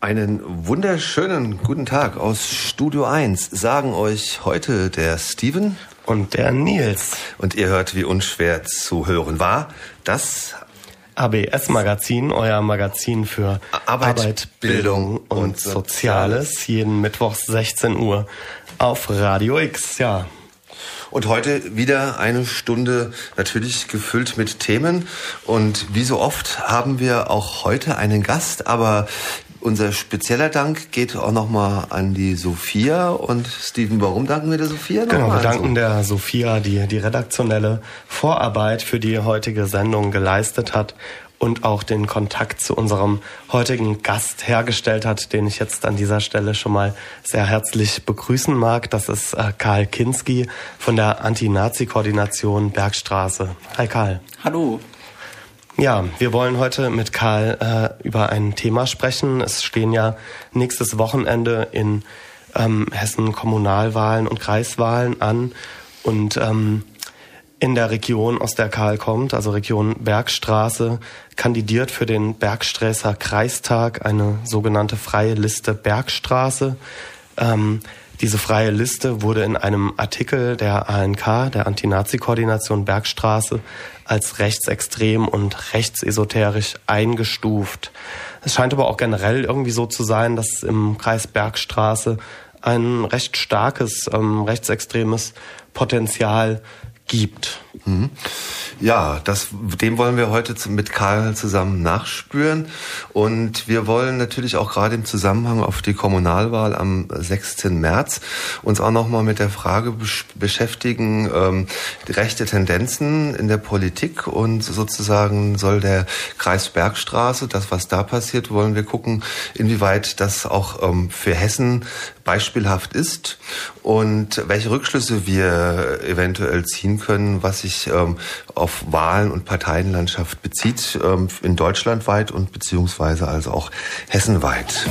Einen wunderschönen guten Tag aus Studio 1 sagen euch heute der Steven und der Nils. Und ihr hört, wie unschwer zu hören war, das ABS-Magazin, euer Magazin für Arbeit, Arbeit Bildung und, und Soziales, jeden Mittwoch 16 Uhr auf Radio X, ja. Und heute wieder eine Stunde natürlich gefüllt mit Themen. Und wie so oft haben wir auch heute einen Gast, aber unser spezieller Dank geht auch nochmal an die Sophia. Und Steven, warum danken wir der Sophia nochmal? Genau, wir danken der Sophia, die die redaktionelle Vorarbeit für die heutige Sendung geleistet hat und auch den Kontakt zu unserem heutigen Gast hergestellt hat, den ich jetzt an dieser Stelle schon mal sehr herzlich begrüßen mag. Das ist äh, Karl Kinski von der Anti-Nazi-Koordination Bergstraße. Hi Karl. Hallo. Ja, wir wollen heute mit Karl äh, über ein Thema sprechen. Es stehen ja nächstes Wochenende in ähm, Hessen Kommunalwahlen und Kreiswahlen an und ähm, in der Region, aus der Karl kommt, also Region Bergstraße, kandidiert für den Bergsträßer Kreistag eine sogenannte freie Liste Bergstraße. Ähm, diese freie Liste wurde in einem Artikel der ANK, der Anti-Nazi-Koordination Bergstraße, als rechtsextrem und rechtsesoterisch eingestuft. Es scheint aber auch generell irgendwie so zu sein, dass im Kreis Bergstraße ein recht starkes ähm, rechtsextremes Potenzial gibt. Mhm. Ja, das, dem wollen wir heute mit Karl zusammen nachspüren. Und wir wollen natürlich auch gerade im Zusammenhang auf die Kommunalwahl am 6. März uns auch nochmal mit der Frage beschäftigen, ähm, rechte Tendenzen in der Politik und sozusagen soll der Kreis Bergstraße, das was da passiert, wollen wir gucken, inwieweit das auch ähm, für Hessen beispielhaft ist und welche Rückschlüsse wir eventuell ziehen können, was sich ähm, auf Wahlen und Parteienlandschaft bezieht, ähm, in Deutschland weit und beziehungsweise also auch hessenweit.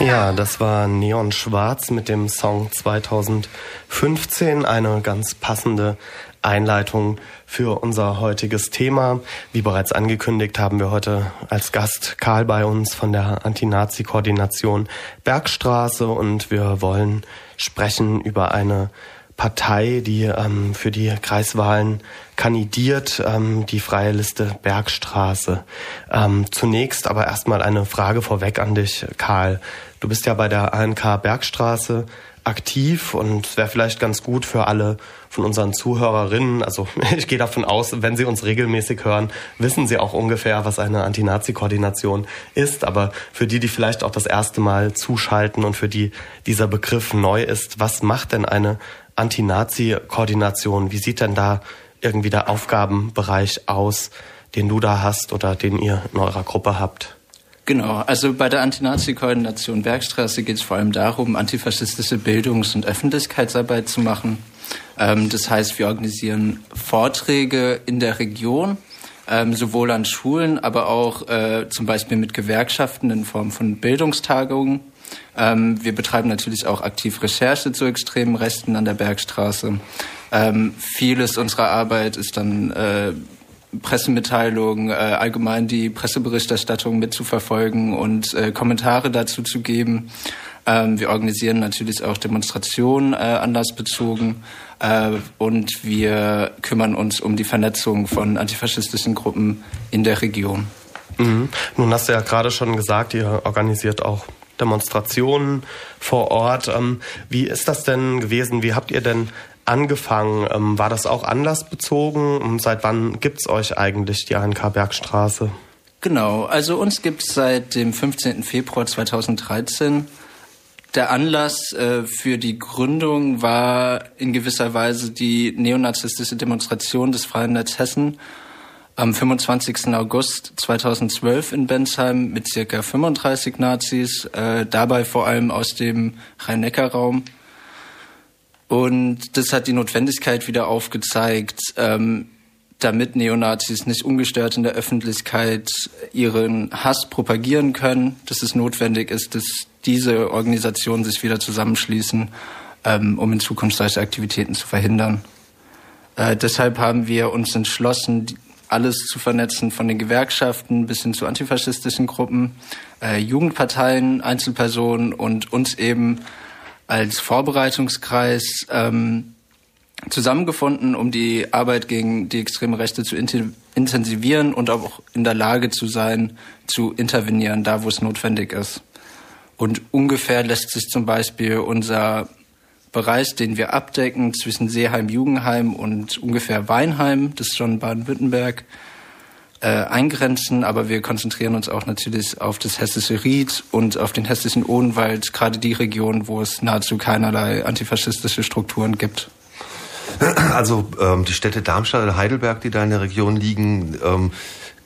Ja, das war Neon Schwarz mit dem Song 2015, eine ganz passende Einleitung für unser heutiges Thema. Wie bereits angekündigt, haben wir heute als Gast Karl bei uns von der Anti-Nazi-Koordination Bergstraße und wir wollen sprechen über eine Partei, die ähm, für die Kreiswahlen kandidiert, ähm, die freie Liste Bergstraße. Ähm, zunächst aber erstmal eine Frage vorweg an dich, Karl. Du bist ja bei der ANK Bergstraße aktiv und wäre vielleicht ganz gut für alle von unseren Zuhörerinnen, also ich gehe davon aus, wenn sie uns regelmäßig hören, wissen sie auch ungefähr, was eine Anti-Nazi-Koordination ist, aber für die, die vielleicht auch das erste Mal zuschalten und für die dieser Begriff neu ist, was macht denn eine Anti-Nazi-Koordination? Wie sieht denn da irgendwie der Aufgabenbereich aus, den du da hast oder den ihr in eurer Gruppe habt? Genau, also bei der Anti-Nazi-Koordination Bergstraße geht es vor allem darum, antifaschistische Bildungs- und Öffentlichkeitsarbeit zu machen. Ähm, das heißt, wir organisieren Vorträge in der Region, ähm, sowohl an Schulen, aber auch äh, zum Beispiel mit Gewerkschaften in Form von Bildungstagungen. Ähm, wir betreiben natürlich auch aktiv Recherche zu extremen Rechten an der Bergstraße. Ähm, vieles unserer Arbeit ist dann äh, Pressemitteilungen, äh, allgemein die Presseberichterstattung mitzuverfolgen und äh, Kommentare dazu zu geben. Ähm, wir organisieren natürlich auch Demonstrationen äh, anlassbezogen äh, und wir kümmern uns um die Vernetzung von antifaschistischen Gruppen in der Region. Mhm. Nun hast du ja gerade schon gesagt, ihr organisiert auch Demonstrationen vor Ort. Ähm, wie ist das denn gewesen? Wie habt ihr denn angefangen? Ähm, war das auch anlassbezogen? Und seit wann gibt es euch eigentlich die ANK Bergstraße? Genau, also uns gibt es seit dem 15. Februar 2013. Der Anlass äh, für die Gründung war in gewisser Weise die neonazistische Demonstration des Freien Netz Hessen am 25. August 2012 in Bensheim mit circa 35 Nazis, äh, dabei vor allem aus dem Rhein-Neckar-Raum. Und das hat die Notwendigkeit wieder aufgezeigt, ähm, damit Neonazis nicht ungestört in der Öffentlichkeit ihren Hass propagieren können, dass es notwendig ist, dass diese Organisationen sich wieder zusammenschließen, ähm, um in Zukunft solche Aktivitäten zu verhindern. Äh, deshalb haben wir uns entschlossen, alles zu vernetzen, von den Gewerkschaften bis hin zu antifaschistischen Gruppen, äh, Jugendparteien, Einzelpersonen und uns eben als Vorbereitungskreis ähm, zusammengefunden, um die Arbeit gegen die extreme Rechte zu intensivieren und auch in der Lage zu sein, zu intervenieren, da wo es notwendig ist. Und ungefähr lässt sich zum Beispiel unser Bereich, den wir abdecken, zwischen Seeheim-Jugendheim und ungefähr Weinheim, das ist schon Baden-Württemberg, äh, eingrenzen, aber wir konzentrieren uns auch natürlich auf das hessische Ried und auf den hessischen Odenwald, gerade die Region, wo es nahezu keinerlei antifaschistische Strukturen gibt. Also ähm, die Städte Darmstadt oder Heidelberg, die da in der Region liegen, ähm,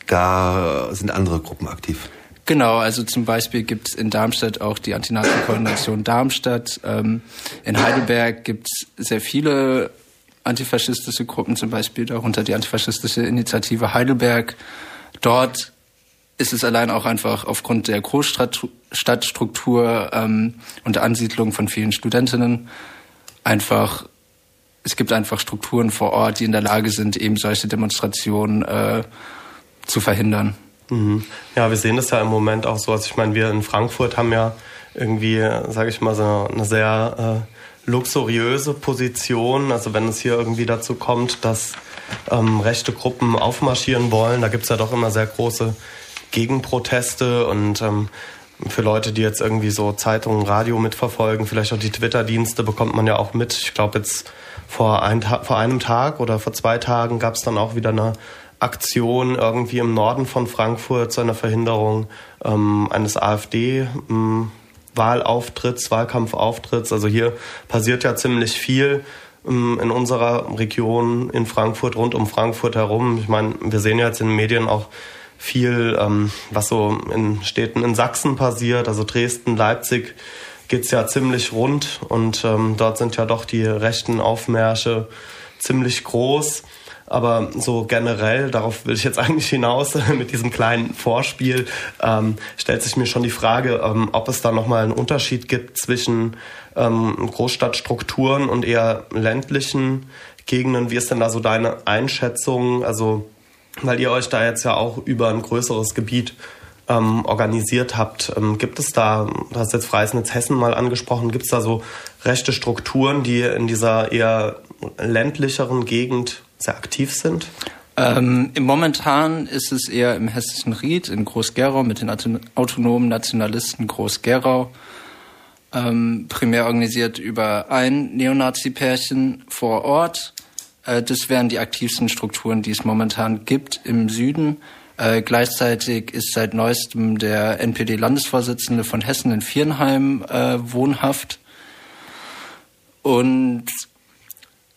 da sind andere Gruppen aktiv. Genau, also zum Beispiel gibt es in Darmstadt auch die Antinazi-Koordination Darmstadt. Ähm, in Heidelberg gibt es sehr viele antifaschistische Gruppen, zum Beispiel darunter die antifaschistische Initiative Heidelberg. Dort ist es allein auch einfach aufgrund der Großstadtstruktur ähm, und der Ansiedlung von vielen Studentinnen einfach es gibt einfach Strukturen vor Ort, die in der Lage sind, eben solche Demonstrationen äh, zu verhindern. Mhm. Ja, wir sehen das ja im Moment auch so. Also ich meine, wir in Frankfurt haben ja irgendwie, sage ich mal, so eine sehr äh, luxuriöse Position. Also wenn es hier irgendwie dazu kommt, dass ähm, rechte Gruppen aufmarschieren wollen, da gibt's ja doch immer sehr große Gegenproteste und ähm, für Leute, die jetzt irgendwie so Zeitungen, Radio mitverfolgen, vielleicht auch die Twitter-Dienste, bekommt man ja auch mit. Ich glaube, jetzt vor, ein, vor einem Tag oder vor zwei Tagen gab es dann auch wieder eine Aktion irgendwie im Norden von Frankfurt zu einer Verhinderung ähm, eines AfD. Ähm, Wahlkampfauftritts. Also hier passiert ja ziemlich viel ähm, in unserer Region in Frankfurt, rund um Frankfurt herum. Ich meine, wir sehen ja jetzt in den Medien auch viel, ähm, was so in Städten in Sachsen passiert, also Dresden, Leipzig geht's ja ziemlich rund und ähm, dort sind ja doch die rechten Aufmärsche ziemlich groß. Aber so generell, darauf will ich jetzt eigentlich hinaus mit diesem kleinen Vorspiel, ähm, stellt sich mir schon die Frage, ähm, ob es da nochmal einen Unterschied gibt zwischen ähm, Großstadtstrukturen und eher ländlichen Gegenden. Wie ist denn da so deine Einschätzung? Also, weil ihr euch da jetzt ja auch über ein größeres Gebiet ähm, organisiert habt. Ähm, gibt es da, du hast jetzt Freies Hessen mal angesprochen, gibt es da so rechte Strukturen, die in dieser eher ländlicheren Gegend sehr aktiv sind? Ähm, Momentan ist es eher im hessischen Ried in Groß-Gerau mit den autonomen Nationalisten Groß-Gerau. Ähm, primär organisiert über ein Neonazi-Pärchen vor Ort. Äh, das wären die aktivsten Strukturen, die es momentan gibt im Süden. Äh, gleichzeitig ist seit neuestem der NPD-Landesvorsitzende von Hessen in Viernheim äh, wohnhaft. Und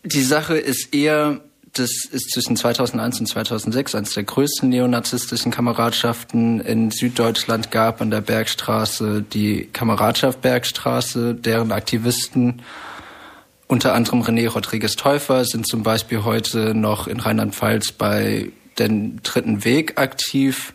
die Sache ist eher, das ist zwischen 2001 und 2006 eines der größten neonazistischen Kameradschaften in Süddeutschland gab an der Bergstraße die Kameradschaft Bergstraße, deren Aktivisten unter anderem René Rodriguez Täufer sind zum Beispiel heute noch in Rheinland-Pfalz bei den dritten Weg aktiv.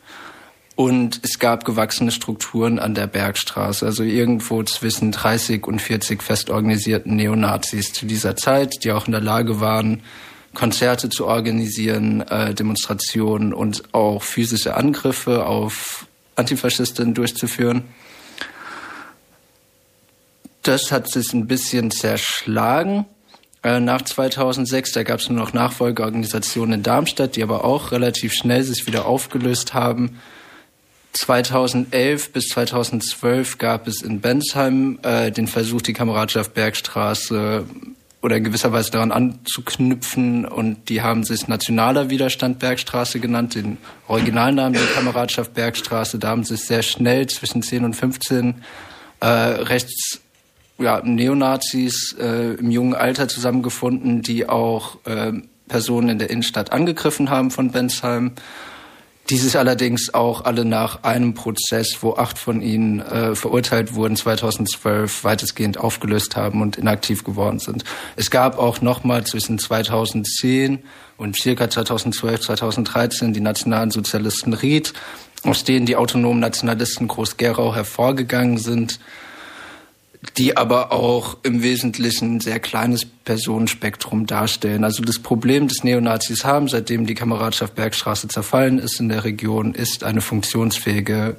Und es gab gewachsene Strukturen an der Bergstraße, also irgendwo zwischen 30 und 40 fest organisierten Neonazis zu dieser Zeit, die auch in der Lage waren, Konzerte zu organisieren, äh, Demonstrationen und auch physische Angriffe auf Antifaschisten durchzuführen. Das hat sich ein bisschen zerschlagen äh, nach 2006. Da gab es nur noch Nachfolgeorganisationen in Darmstadt, die aber auch relativ schnell sich wieder aufgelöst haben. 2011 bis 2012 gab es in Bensheim äh, den Versuch, die Kameradschaft Bergstraße oder in gewisser Weise daran anzuknüpfen und die haben sich Nationaler Widerstand Bergstraße genannt, den Originalnamen der Kameradschaft Bergstraße. Da haben sich sehr schnell zwischen 10 und 15 äh, rechts ja, Neonazis äh, im jungen Alter zusammengefunden, die auch äh, Personen in der Innenstadt angegriffen haben von Bensheim. Dieses allerdings auch alle nach einem Prozess, wo acht von ihnen äh, verurteilt wurden, 2012 weitestgehend aufgelöst haben und inaktiv geworden sind. Es gab auch nochmal zwischen 2010 und circa 2012, 2013 die nationalen Sozialisten Ried, aus denen die autonomen Nationalisten Groß-Gerau hervorgegangen sind die aber auch im Wesentlichen ein sehr kleines Personenspektrum darstellen. Also das Problem des Neonazis haben, seitdem die Kameradschaft Bergstraße zerfallen ist in der Region, ist eine funktionsfähige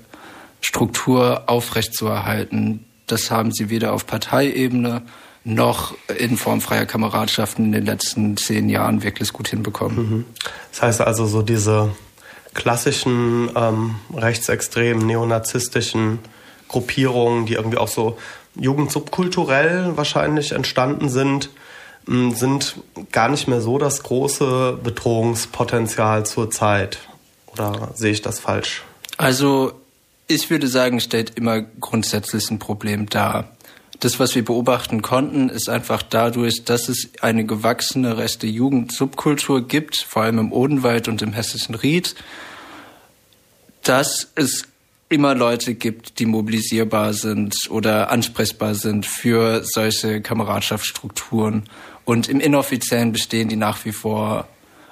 Struktur aufrechtzuerhalten. Das haben sie weder auf Parteiebene noch in Form freier Kameradschaften in den letzten zehn Jahren wirklich gut hinbekommen. Mhm. Das heißt also so diese klassischen ähm, rechtsextremen, neonazistischen Gruppierungen, die irgendwie auch so jugendsubkulturell wahrscheinlich entstanden sind, sind gar nicht mehr so das große Bedrohungspotenzial zur Zeit. Oder sehe ich das falsch? Also ich würde sagen, stellt immer grundsätzlich ein Problem dar. Das, was wir beobachten konnten, ist einfach dadurch, dass es eine gewachsene rechte Jugendsubkultur gibt, vor allem im Odenwald und im hessischen Ried, dass es immer Leute gibt, die mobilisierbar sind oder ansprechbar sind für solche Kameradschaftsstrukturen. Und im Inoffiziellen bestehen die nach wie vor.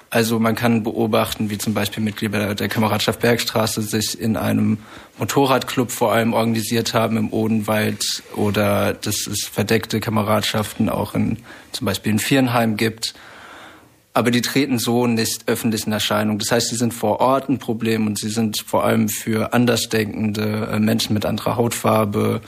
Also man kann beobachten, wie zum Beispiel Mitglieder der Kameradschaft Bergstraße sich in einem Motorradclub vor allem organisiert haben im Odenwald oder dass es verdeckte Kameradschaften auch in zum Beispiel in Vierenheim gibt aber die treten so nicht öffentlich in Erscheinung. Das heißt, sie sind vor Ort ein Problem und sie sind vor allem für andersdenkende äh, Menschen mit anderer Hautfarbe,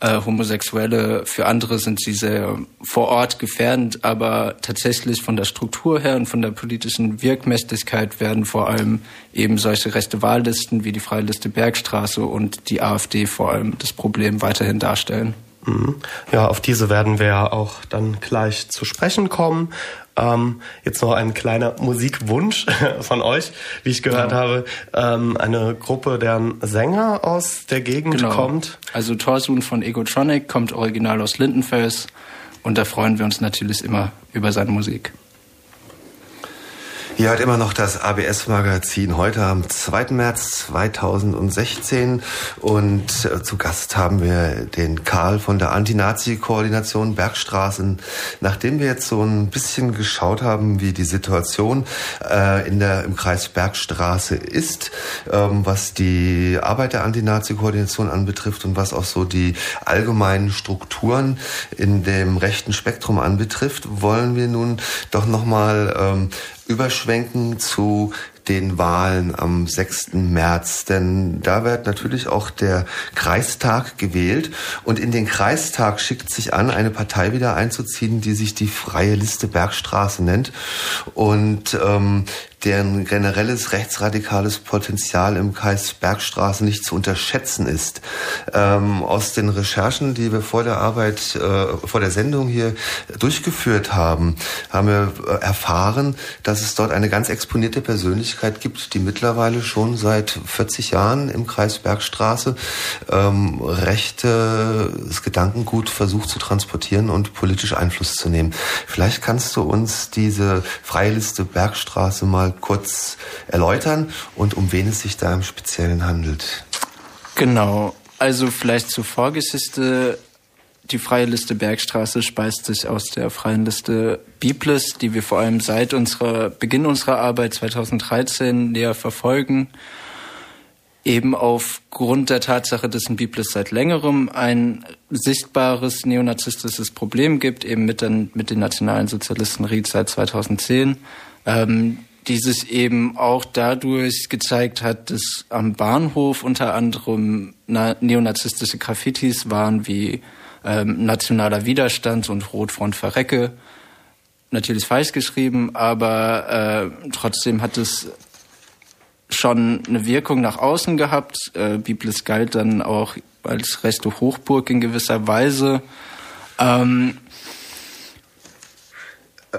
äh, Homosexuelle, für andere sind sie sehr vor Ort gefährdend, aber tatsächlich von der Struktur her und von der politischen Wirkmächtigkeit werden vor allem eben solche rechte Wahllisten wie die Freiliste Bergstraße und die AfD vor allem das Problem weiterhin darstellen. Mhm. Ja, auf diese werden wir auch dann gleich zu sprechen kommen. Ähm, jetzt noch ein kleiner Musikwunsch von euch, wie ich gehört genau. habe. Ähm, eine Gruppe, deren Sänger aus der Gegend genau. kommt. Also Torsun von Egotronic kommt original aus Lindenfels und da freuen wir uns natürlich immer über seine Musik. Ihr hört immer noch das ABS-Magazin heute am 2. März 2016 und äh, zu Gast haben wir den Karl von der Anti-Nazi-Koordination Bergstraßen. Nachdem wir jetzt so ein bisschen geschaut haben, wie die Situation äh, in der, im Kreis Bergstraße ist, ähm, was die Arbeit der Anti-Nazi-Koordination anbetrifft und was auch so die allgemeinen Strukturen in dem rechten Spektrum anbetrifft, wollen wir nun doch nochmal ähm, überschwenken zu den Wahlen am 6. März, denn da wird natürlich auch der Kreistag gewählt und in den Kreistag schickt sich an, eine Partei wieder einzuziehen, die sich die Freie Liste Bergstraße nennt und ähm, deren generelles rechtsradikales Potenzial im Kreis Bergstraße nicht zu unterschätzen ist. Ähm, aus den Recherchen, die wir vor der Arbeit, äh, vor der Sendung hier durchgeführt haben, haben wir äh, erfahren, dass es dort eine ganz exponierte Persönlichkeit gibt, die mittlerweile schon seit 40 Jahren im Kreis Bergstraße ähm, rechtes Gedankengut versucht zu transportieren und politisch Einfluss zu nehmen. Vielleicht kannst du uns diese Freiliste Bergstraße mal mal kurz erläutern und um wen es sich da im Speziellen handelt. Genau, also vielleicht zur Vorgeschichte. Die freie Liste Bergstraße speist sich aus der freien Liste Biblis, die wir vor allem seit unserer Beginn unserer Arbeit 2013 näher verfolgen. Eben aufgrund der Tatsache, dass in Biblis seit längerem ein sichtbares neonazistisches Problem gibt, eben mit den, mit den nationalen Sozialisten Ried seit 2010. Ähm, dieses eben auch dadurch gezeigt hat, dass am Bahnhof unter anderem neonazistische Graffitis waren wie ähm, Nationaler Widerstand und Rotfront Verrecke. Natürlich falsch geschrieben, aber äh, trotzdem hat es schon eine Wirkung nach außen gehabt. Äh, Biblis galt dann auch als rechte Hochburg in gewisser Weise. Ähm,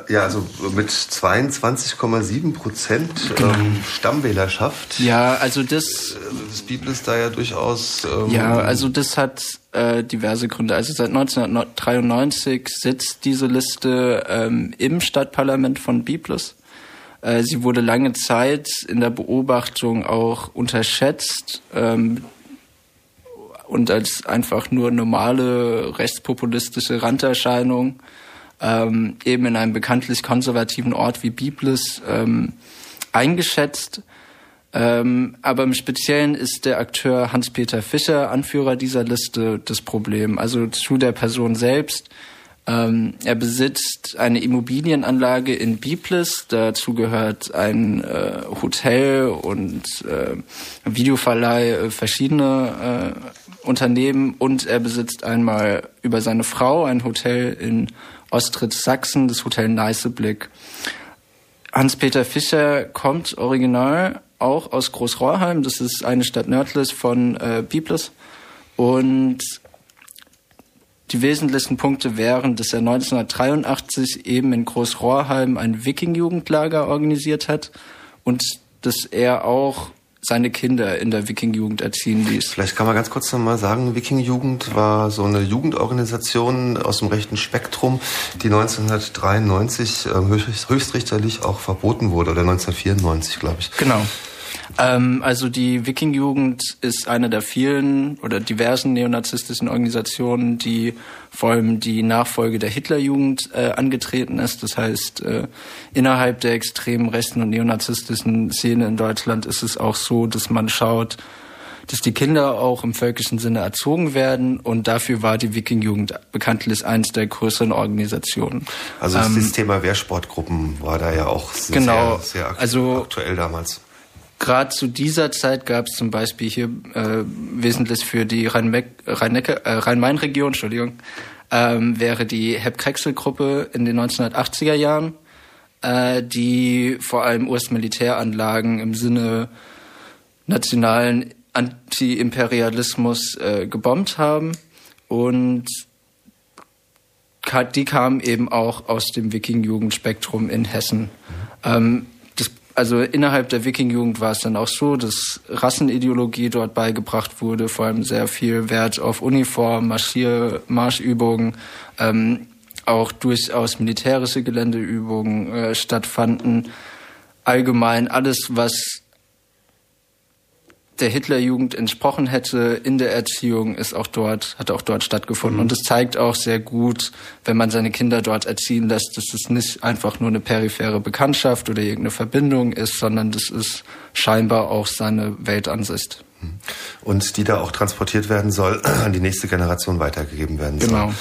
ja, also mit 22,7 Prozent genau. ähm, Stammwählerschaft. Ja, also das. Das Bibel ist da ja durchaus. Ähm, ja, also das hat äh, diverse Gründe. Also seit 1993 sitzt diese Liste ähm, im Stadtparlament von Biblis. Äh, sie wurde lange Zeit in der Beobachtung auch unterschätzt ähm, und als einfach nur normale rechtspopulistische Randerscheinung ähm, eben in einem bekanntlich konservativen Ort wie Biblis ähm, eingeschätzt. Ähm, aber im Speziellen ist der Akteur Hans-Peter Fischer, Anführer dieser Liste, das Problem. Also zu der Person selbst. Ähm, er besitzt eine Immobilienanlage in Biblis. Dazu gehört ein äh, Hotel und äh, Videoverleih, äh, verschiedene äh, Unternehmen. Und er besitzt einmal über seine Frau ein Hotel in Ostritz Sachsen, das Hotel Neißeblick. Hans-Peter Fischer kommt original auch aus Großrohrheim. Das ist eine Stadt nördlich von äh, Biblis. Und die wesentlichsten Punkte wären, dass er 1983 eben in Großrohrheim ein Wiking-Jugendlager organisiert hat und dass er auch seine Kinder in der Wiking-Jugend erziehen ließ. Vielleicht kann man ganz kurz noch mal sagen, Wiking-Jugend war so eine Jugendorganisation aus dem rechten Spektrum, die 1993 äh, höchstrichterlich auch verboten wurde, oder 1994, glaube ich. Genau. Ähm, also die Wiking-Jugend ist eine der vielen oder diversen neonazistischen Organisationen, die vor allem die Nachfolge der Hitlerjugend äh, angetreten ist. Das heißt, äh, innerhalb der extremen rechten und neonazistischen Szene in Deutschland ist es auch so, dass man schaut, dass die Kinder auch im völkischen Sinne erzogen werden und dafür war die Wiking-Jugend bekanntlich eines der größeren Organisationen. Also ähm, das Thema Wehrsportgruppen war da ja auch genau, sehr, sehr also, aktuell damals. Gerade zu dieser Zeit gab es zum Beispiel hier äh, wesentlich für die äh, Rhein-Main-Region, Entschuldigung, ähm, wäre die Hep-Krexel-Gruppe in den 1980er Jahren, äh, die vor allem US-Militäranlagen im Sinne nationalen Anti-Imperialismus äh, gebombt haben und die kamen eben auch aus dem Wiking-Jugendspektrum in Hessen. Ähm, also innerhalb der Wiking-Jugend war es dann auch so, dass Rassenideologie dort beigebracht wurde, vor allem sehr viel Wert auf Uniform, Marschier, Marschübungen, ähm, auch durchaus militärische Geländeübungen äh, stattfanden. Allgemein alles, was der Hitlerjugend entsprochen hätte in der Erziehung, ist auch dort, hat auch dort stattgefunden. Mhm. Und es zeigt auch sehr gut, wenn man seine Kinder dort erziehen lässt, dass es nicht einfach nur eine periphere Bekanntschaft oder irgendeine Verbindung ist, sondern das ist scheinbar auch seine Weltansicht. Mhm. Und die da auch transportiert werden soll, an die nächste Generation weitergegeben werden soll. Genau.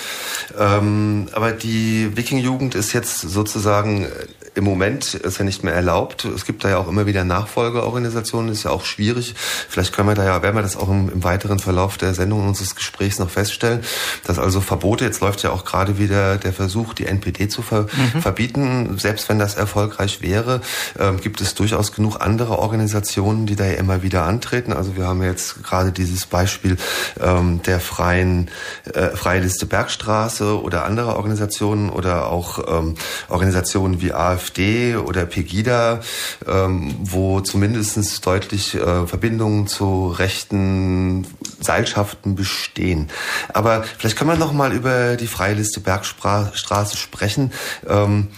Ähm, aber die Wiking-Jugend ist jetzt sozusagen im Moment ist ja nicht mehr erlaubt. Es gibt da ja auch immer wieder Nachfolgeorganisationen, ist ja auch schwierig. Vielleicht können wir da ja, werden wir das auch im, im weiteren Verlauf der Sendung unseres Gesprächs noch feststellen, dass also Verbote, jetzt läuft ja auch gerade wieder der Versuch, die NPD zu ver mhm. verbieten. Selbst wenn das erfolgreich wäre, äh, gibt es durchaus genug andere Organisationen, die da ja immer wieder antreten. Also wir haben jetzt gerade dieses Beispiel ähm, der freien äh, Freie Liste Bergstraße oder andere Organisationen oder auch ähm, Organisationen wie AfD AfD oder Pegida, ähm, wo zumindest deutlich äh, Verbindungen zu rechten Seilschaften bestehen. Aber vielleicht können wir noch mal über die Freiliste Bergstraße sprechen. Ähm,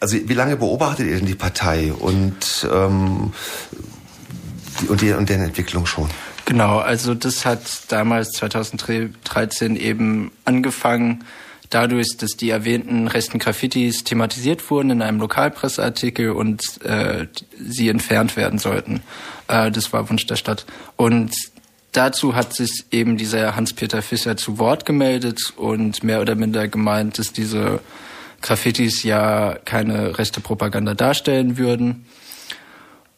also wie lange beobachtet ihr denn die Partei und, ähm, die, und, die, und deren Entwicklung schon? Genau, also das hat damals 2013 eben angefangen dadurch, dass die erwähnten rechten Graffitis thematisiert wurden in einem Lokalpresseartikel und äh, sie entfernt werden sollten. Äh, das war Wunsch der Stadt. Und dazu hat sich eben dieser Hans-Peter Fischer zu Wort gemeldet und mehr oder minder gemeint, dass diese Graffitis ja keine rechte Propaganda darstellen würden.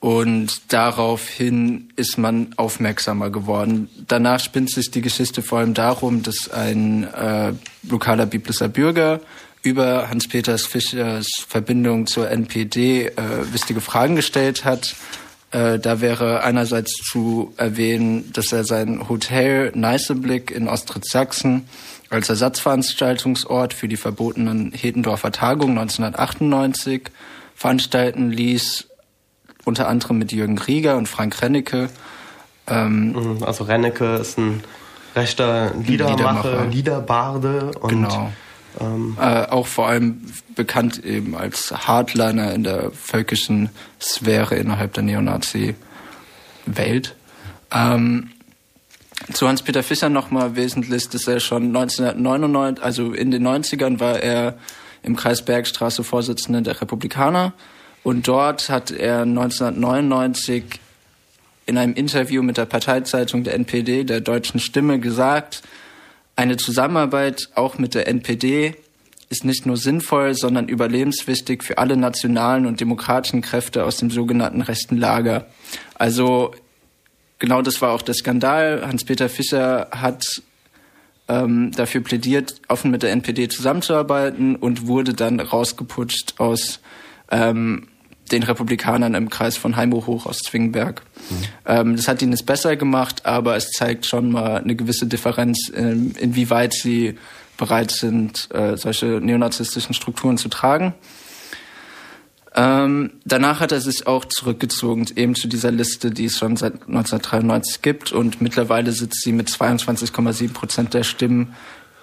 Und daraufhin ist man aufmerksamer geworden. Danach spinnt sich die Geschichte vor allem darum, dass ein äh, lokaler Biblischer Bürger über Hans-Peters Fischers Verbindung zur NPD äh, wichtige Fragen gestellt hat. Äh, da wäre einerseits zu erwähnen, dass er sein Hotel Neißeblick in Ostritz-Sachsen als Ersatzveranstaltungsort für die verbotenen Hedendorfer Tagungen 1998 veranstalten ließ unter anderem mit Jürgen Krieger und Frank Rennecke. Ähm, mhm, also Rennecke ist ein rechter Liedermacher, Liederbarde und genau. Ähm. Äh, auch vor allem bekannt eben als Hardliner in der völkischen Sphäre innerhalb der Neonazi-Welt. Ähm, zu Hans-Peter Fischer nochmal wesentlich, dass er schon 1999, also in den 90ern war er im Kreis Bergstraße Vorsitzender der Republikaner und dort hat er 1999 in einem Interview mit der Parteizeitung der NPD, der Deutschen Stimme, gesagt, eine Zusammenarbeit auch mit der NPD ist nicht nur sinnvoll, sondern überlebenswichtig für alle nationalen und demokratischen Kräfte aus dem sogenannten rechten Lager. Also genau das war auch der Skandal. Hans-Peter Fischer hat ähm, dafür plädiert, offen mit der NPD zusammenzuarbeiten und wurde dann rausgeputscht aus ähm, den Republikanern im Kreis von Heimburg hoch aus Zwingenberg. Mhm. Ähm, das hat ihnen es besser gemacht, aber es zeigt schon mal eine gewisse Differenz, in, inwieweit sie bereit sind, äh, solche neonazistischen Strukturen zu tragen. Ähm, danach hat er sich auch zurückgezogen, eben zu dieser Liste, die es schon seit 1993 gibt. Und mittlerweile sitzt sie mit 22,7 Prozent der Stimmen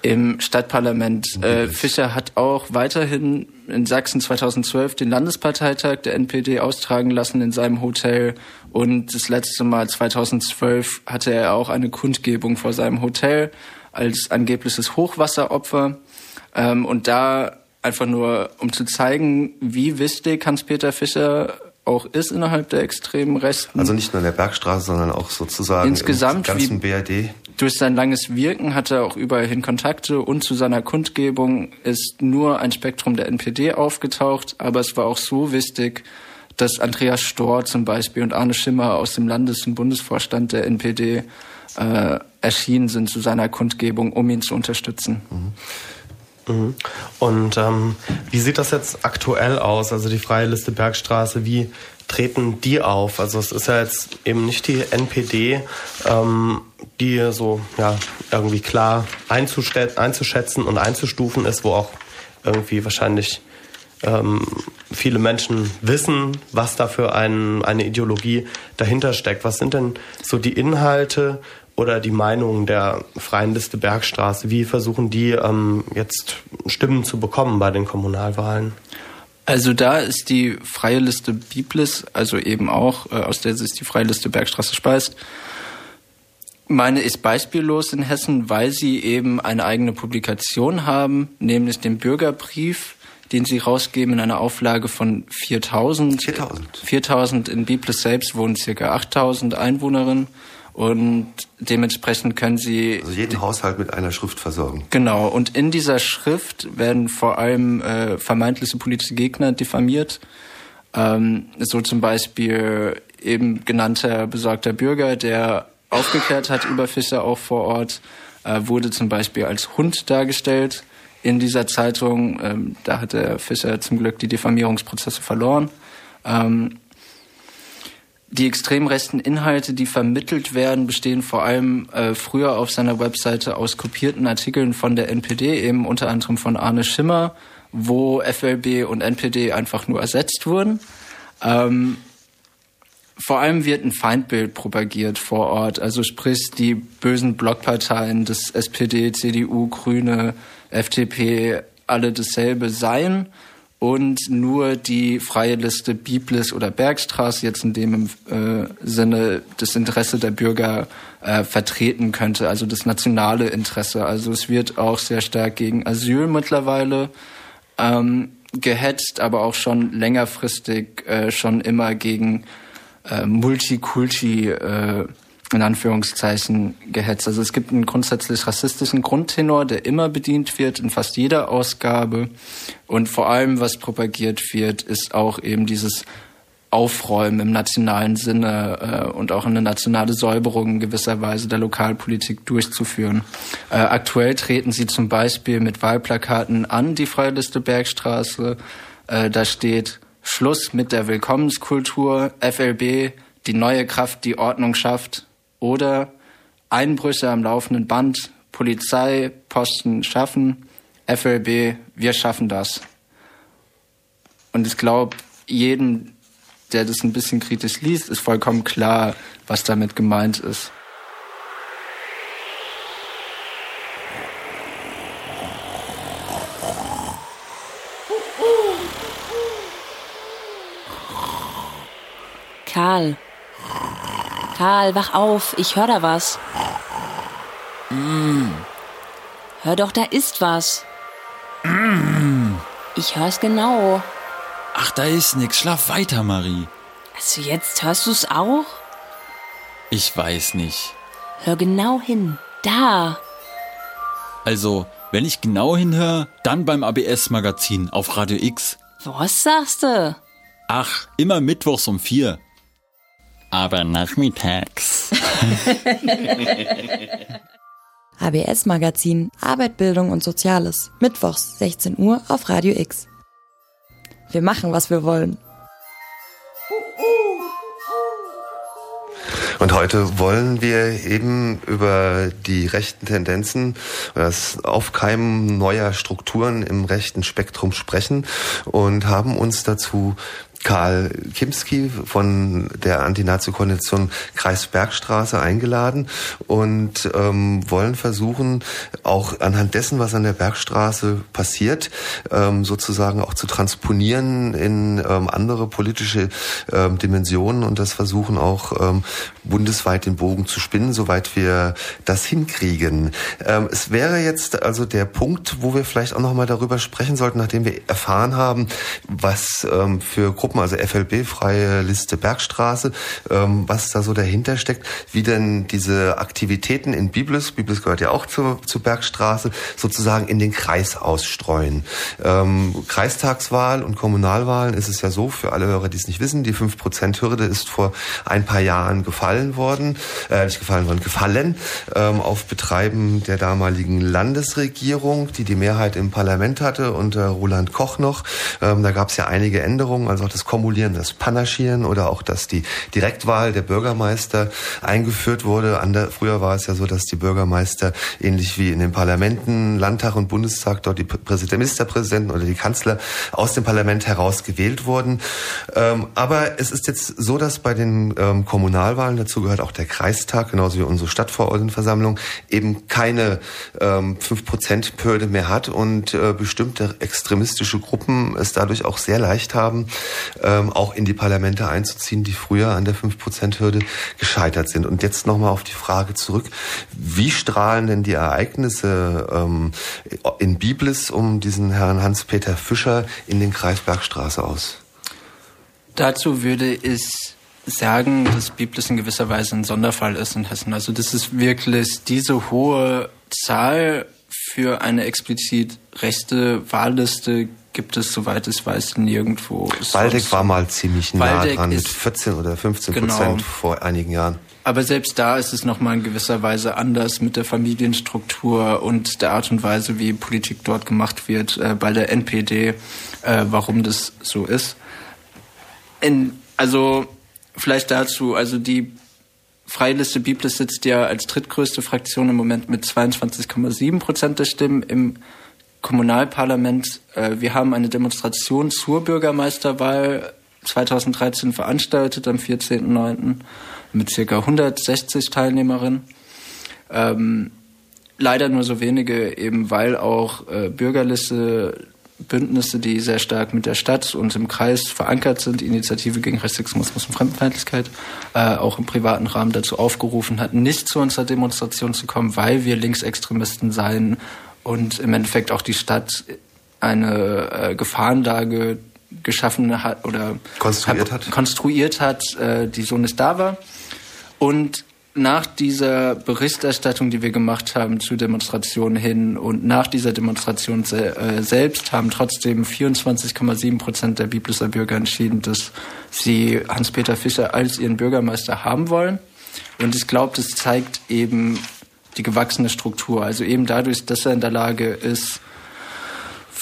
im Stadtparlament. Äh, Fischer hat auch weiterhin in Sachsen 2012 den Landesparteitag der NPD austragen lassen in seinem Hotel. Und das letzte Mal 2012 hatte er auch eine Kundgebung vor seinem Hotel als angebliches Hochwasseropfer. Ähm, und da einfach nur, um zu zeigen, wie wichtig Hans-Peter Fischer auch ist innerhalb der extremen Rechten. Also nicht nur in der Bergstraße, sondern auch sozusagen insgesamt im ganzen BRD. Durch sein langes Wirken hat er auch überall Kontakte und zu seiner Kundgebung ist nur ein Spektrum der NPD aufgetaucht, aber es war auch so wichtig, dass Andreas Storr zum Beispiel und Arne Schimmer aus dem Landes- und Bundesvorstand der NPD äh, erschienen sind zu seiner Kundgebung, um ihn zu unterstützen. Mhm. Mhm. Und ähm, wie sieht das jetzt aktuell aus? Also die Freie Liste Bergstraße, wie treten die auf? Also es ist ja jetzt eben nicht die NPD, ähm, die so ja irgendwie klar einzuschätzen und einzustufen ist, wo auch irgendwie wahrscheinlich ähm, viele Menschen wissen, was da für ein, eine Ideologie dahinter steckt. Was sind denn so die Inhalte oder die Meinungen der Freien Liste Bergstraße? Wie versuchen die ähm, jetzt Stimmen zu bekommen bei den Kommunalwahlen? Also da ist die Freie Liste Biblis, also eben auch, äh, aus der sich die Freie Liste Bergstraße speist, meine ist beispiellos in Hessen, weil sie eben eine eigene Publikation haben, nämlich den Bürgerbrief, den sie rausgeben in einer Auflage von 4000. 4000. 4000 in Biblis selbst wohnen circa 8000 Einwohnerinnen. Und dementsprechend können sie. Also jeden Haushalt mit einer Schrift versorgen. Genau. Und in dieser Schrift werden vor allem äh, vermeintliche politische Gegner diffamiert. Ähm, so zum Beispiel eben genannter besorgter Bürger, der aufgeklärt hat über Fischer auch vor Ort, äh, wurde zum Beispiel als Hund dargestellt in dieser Zeitung. Ähm, da hat der Fischer zum Glück die Diffamierungsprozesse verloren. Ähm, die extrem rechten Inhalte, die vermittelt werden, bestehen vor allem äh, früher auf seiner Webseite aus kopierten Artikeln von der NPD, eben unter anderem von Arne Schimmer, wo FLB und NPD einfach nur ersetzt wurden. Ähm, vor allem wird ein Feindbild propagiert vor Ort, also sprich die bösen Blockparteien des SPD, CDU, Grüne, FDP alle dasselbe seien und nur die freie Liste Biblis oder Bergstraße jetzt in dem äh, Sinne das Interesse der Bürger äh, vertreten könnte, also das nationale Interesse. Also es wird auch sehr stark gegen Asyl mittlerweile ähm, gehetzt, aber auch schon längerfristig äh, schon immer gegen äh, Multikulti äh, in Anführungszeichen gehetzt. Also es gibt einen grundsätzlich rassistischen Grundtenor, der immer bedient wird in fast jeder Ausgabe. Und vor allem, was propagiert wird, ist auch eben dieses Aufräumen im nationalen Sinne äh, und auch eine nationale Säuberung in gewisser Weise der Lokalpolitik durchzuführen. Äh, aktuell treten sie zum Beispiel mit Wahlplakaten an die Freiliste Bergstraße. Äh, da steht Schluss mit der Willkommenskultur, FLB, die neue Kraft, die Ordnung schafft, oder Einbrüche am laufenden Band, Polizei, Posten schaffen, FLB, wir schaffen das. Und ich glaube, jedem, der das ein bisschen kritisch liest, ist vollkommen klar, was damit gemeint ist. Karl, Karl, wach auf, ich hör da was. Mm. Hör doch, da ist was. Mm. Ich hör's genau. Ach, da ist nix. Schlaf weiter, Marie. Also jetzt hörst du's auch? Ich weiß nicht. Hör genau hin. Da. Also, wenn ich genau hinhöre, dann beim ABS-Magazin auf Radio X. Was sagst du? Ach, immer mittwochs um vier. Aber nachmittags. HBS Magazin Arbeit, Bildung und Soziales. Mittwochs 16 Uhr auf Radio X. Wir machen, was wir wollen. Und heute wollen wir eben über die rechten Tendenzen, das Aufkeimen neuer Strukturen im rechten Spektrum sprechen und haben uns dazu Karl Kimski von der Anti-Nazi-Koalition Kreis Bergstraße eingeladen und ähm, wollen versuchen, auch anhand dessen, was an der Bergstraße passiert, ähm, sozusagen auch zu transponieren in ähm, andere politische ähm, Dimensionen und das versuchen auch ähm, bundesweit den Bogen zu spinnen, soweit wir das hinkriegen. Ähm, es wäre jetzt also der Punkt, wo wir vielleicht auch nochmal darüber sprechen sollten, nachdem wir erfahren haben, was ähm, für Gruppen Gruppen, also FLB, Freie Liste Bergstraße, ähm, was da so dahinter steckt, wie denn diese Aktivitäten in Biblis, Biblis gehört ja auch zur, zur Bergstraße, sozusagen in den Kreis ausstreuen. Ähm, Kreistagswahl und Kommunalwahlen ist es ja so, für alle Hörer, die es nicht wissen, die 5%-Hürde ist vor ein paar Jahren gefallen worden, äh, nicht gefallen worden, gefallen, ähm, auf Betreiben der damaligen Landesregierung, die die Mehrheit im Parlament hatte, unter Roland Koch noch. Ähm, da gab es ja einige Änderungen, also auch das Kumulieren, das Panaschieren oder auch, dass die Direktwahl der Bürgermeister eingeführt wurde. Ander, früher war es ja so, dass die Bürgermeister ähnlich wie in den Parlamenten, Landtag und Bundestag dort die Präsident, Ministerpräsidenten oder die Kanzler aus dem Parlament heraus gewählt wurden. Ähm, aber es ist jetzt so, dass bei den ähm, Kommunalwahlen, dazu gehört auch der Kreistag, genauso wie unsere Stadtverordnetenversammlung, eben keine ähm, 5%-Hürde mehr hat und äh, bestimmte extremistische Gruppen es dadurch auch sehr leicht haben, ähm, auch in die Parlamente einzuziehen, die früher an der 5%-Hürde gescheitert sind. Und jetzt nochmal auf die Frage zurück, wie strahlen denn die Ereignisse ähm, in Biblis um diesen Herrn Hans-Peter Fischer in den Kreis Bergstraße aus? Dazu würde ich sagen, dass Biblis in gewisser Weise ein Sonderfall ist in Hessen. Also das ist wirklich diese hohe Zahl für eine explizit rechte Wahlliste gibt es, soweit ich weiß, nirgendwo. Waldeck war mal ziemlich nah Waldeck dran mit 14 oder 15 genau. Prozent vor einigen Jahren. Aber selbst da ist es nochmal in gewisser Weise anders mit der Familienstruktur und der Art und Weise, wie Politik dort gemacht wird äh, bei der NPD, äh, warum das so ist. In, also vielleicht dazu, also die Freiliste Biblis sitzt ja als drittgrößte Fraktion im Moment mit 22,7 Prozent der Stimmen im Kommunalparlament. Äh, wir haben eine Demonstration zur Bürgermeisterwahl 2013 veranstaltet am 14.09. mit circa 160 Teilnehmerinnen. Ähm, leider nur so wenige, eben weil auch äh, Bürgerliste Bündnisse, die sehr stark mit der Stadt und im Kreis verankert sind, Initiative gegen Rechtsextremismus und Fremdenfeindlichkeit, äh, auch im privaten Rahmen dazu aufgerufen hat, nicht zu unserer Demonstration zu kommen, weil wir Linksextremisten seien und im Endeffekt auch die Stadt eine äh, Gefahrenlage geschaffen hat oder konstruiert hat, konstruiert hat äh, die so nicht da war. Und nach dieser Berichterstattung, die wir gemacht haben zu Demonstrationen hin und nach dieser Demonstration se äh, selbst haben trotzdem 24,7 Prozent der Biblischer Bürger entschieden, dass sie Hans-Peter Fischer als ihren Bürgermeister haben wollen. Und ich glaube, das zeigt eben die gewachsene Struktur. Also eben dadurch, dass er in der Lage ist,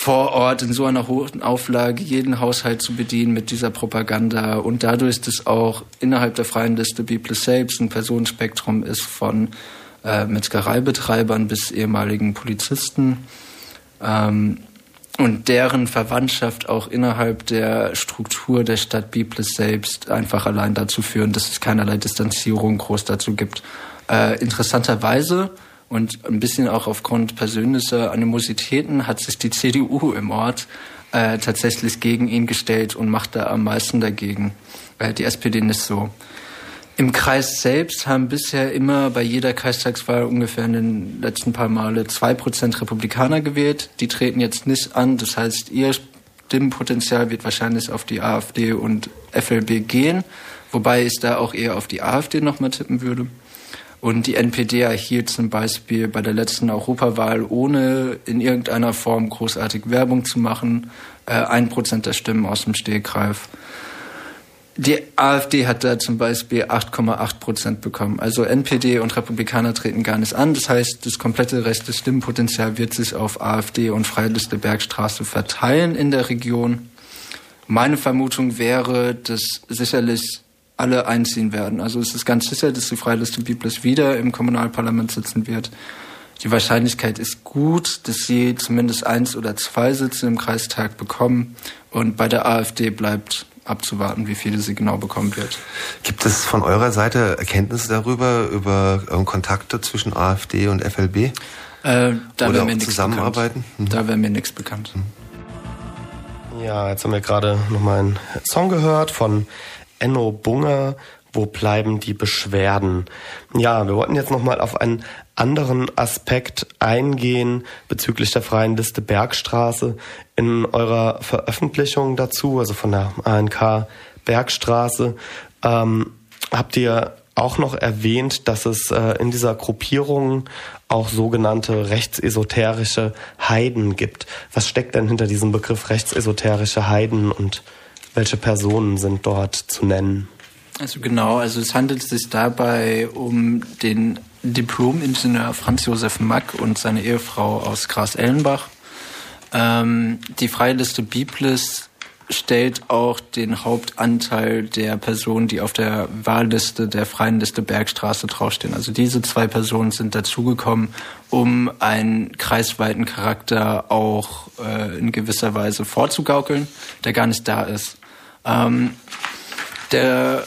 vor Ort in so einer hohen Auflage jeden Haushalt zu bedienen mit dieser Propaganda und dadurch, dass auch innerhalb der freien Liste Biblis selbst ein Personenspektrum ist von äh, Metzgereibetreibern bis ehemaligen Polizisten ähm, und deren Verwandtschaft auch innerhalb der Struktur der Stadt Biblis selbst einfach allein dazu führen, dass es keinerlei Distanzierung groß dazu gibt, äh, interessanterweise und ein bisschen auch aufgrund persönlicher Animositäten hat sich die CDU im Ort äh, tatsächlich gegen ihn gestellt und macht da am meisten dagegen. äh, die SPD nicht so. Im Kreis selbst haben bisher immer bei jeder Kreistagswahl ungefähr in den letzten paar Male zwei Prozent Republikaner gewählt. Die treten jetzt nicht an. Das heißt, ihr Stimmenpotenzial wird wahrscheinlich auf die AfD und FLB gehen, wobei ich da auch eher auf die AfD nochmal tippen würde. Und die NPD erhielt zum Beispiel bei der letzten Europawahl, ohne in irgendeiner Form großartig Werbung zu machen, äh, ein Prozent der Stimmen aus dem Stegreif. Die AfD hat da zum Beispiel 8,8 Prozent bekommen. Also NPD und Republikaner treten gar nicht an. Das heißt, das komplette rechte Stimmenpotenzial wird sich auf AfD und Freiliste Bergstraße verteilen in der Region. Meine Vermutung wäre, dass sicherlich alle einziehen werden. Also es ist ganz sicher, dass die Freiliste Biblis wieder im Kommunalparlament sitzen wird. Die Wahrscheinlichkeit ist gut, dass sie zumindest eins oder zwei Sitze im Kreistag bekommen. Und bei der AfD bleibt abzuwarten, wie viele sie genau bekommen wird. Gibt es von eurer Seite Erkenntnisse darüber, über ähm, Kontakte zwischen AfD und FLB? Äh, da Oder mir zusammenarbeiten? Mhm. Da wäre mir nichts bekannt. Ja, jetzt haben wir gerade nochmal einen Song gehört von Enno Bunger, wo bleiben die Beschwerden? Ja, wir wollten jetzt nochmal auf einen anderen Aspekt eingehen bezüglich der freien Liste Bergstraße. In eurer Veröffentlichung dazu, also von der ANK Bergstraße, ähm, habt ihr auch noch erwähnt, dass es äh, in dieser Gruppierung auch sogenannte rechtsesoterische Heiden gibt. Was steckt denn hinter diesem Begriff rechtsesoterische Heiden und welche Personen sind dort zu nennen? Also genau, also es handelt sich dabei um den Diplom-Ingenieur Franz Josef Mack und seine Ehefrau aus Gras-Ellenbach. Ähm, die Freiliste Biblis stellt auch den Hauptanteil der Personen, die auf der Wahlliste der Freien Liste Bergstraße draufstehen. Also diese zwei Personen sind dazugekommen, um einen kreisweiten Charakter auch äh, in gewisser Weise vorzugaukeln, der gar nicht da ist. Ähm, der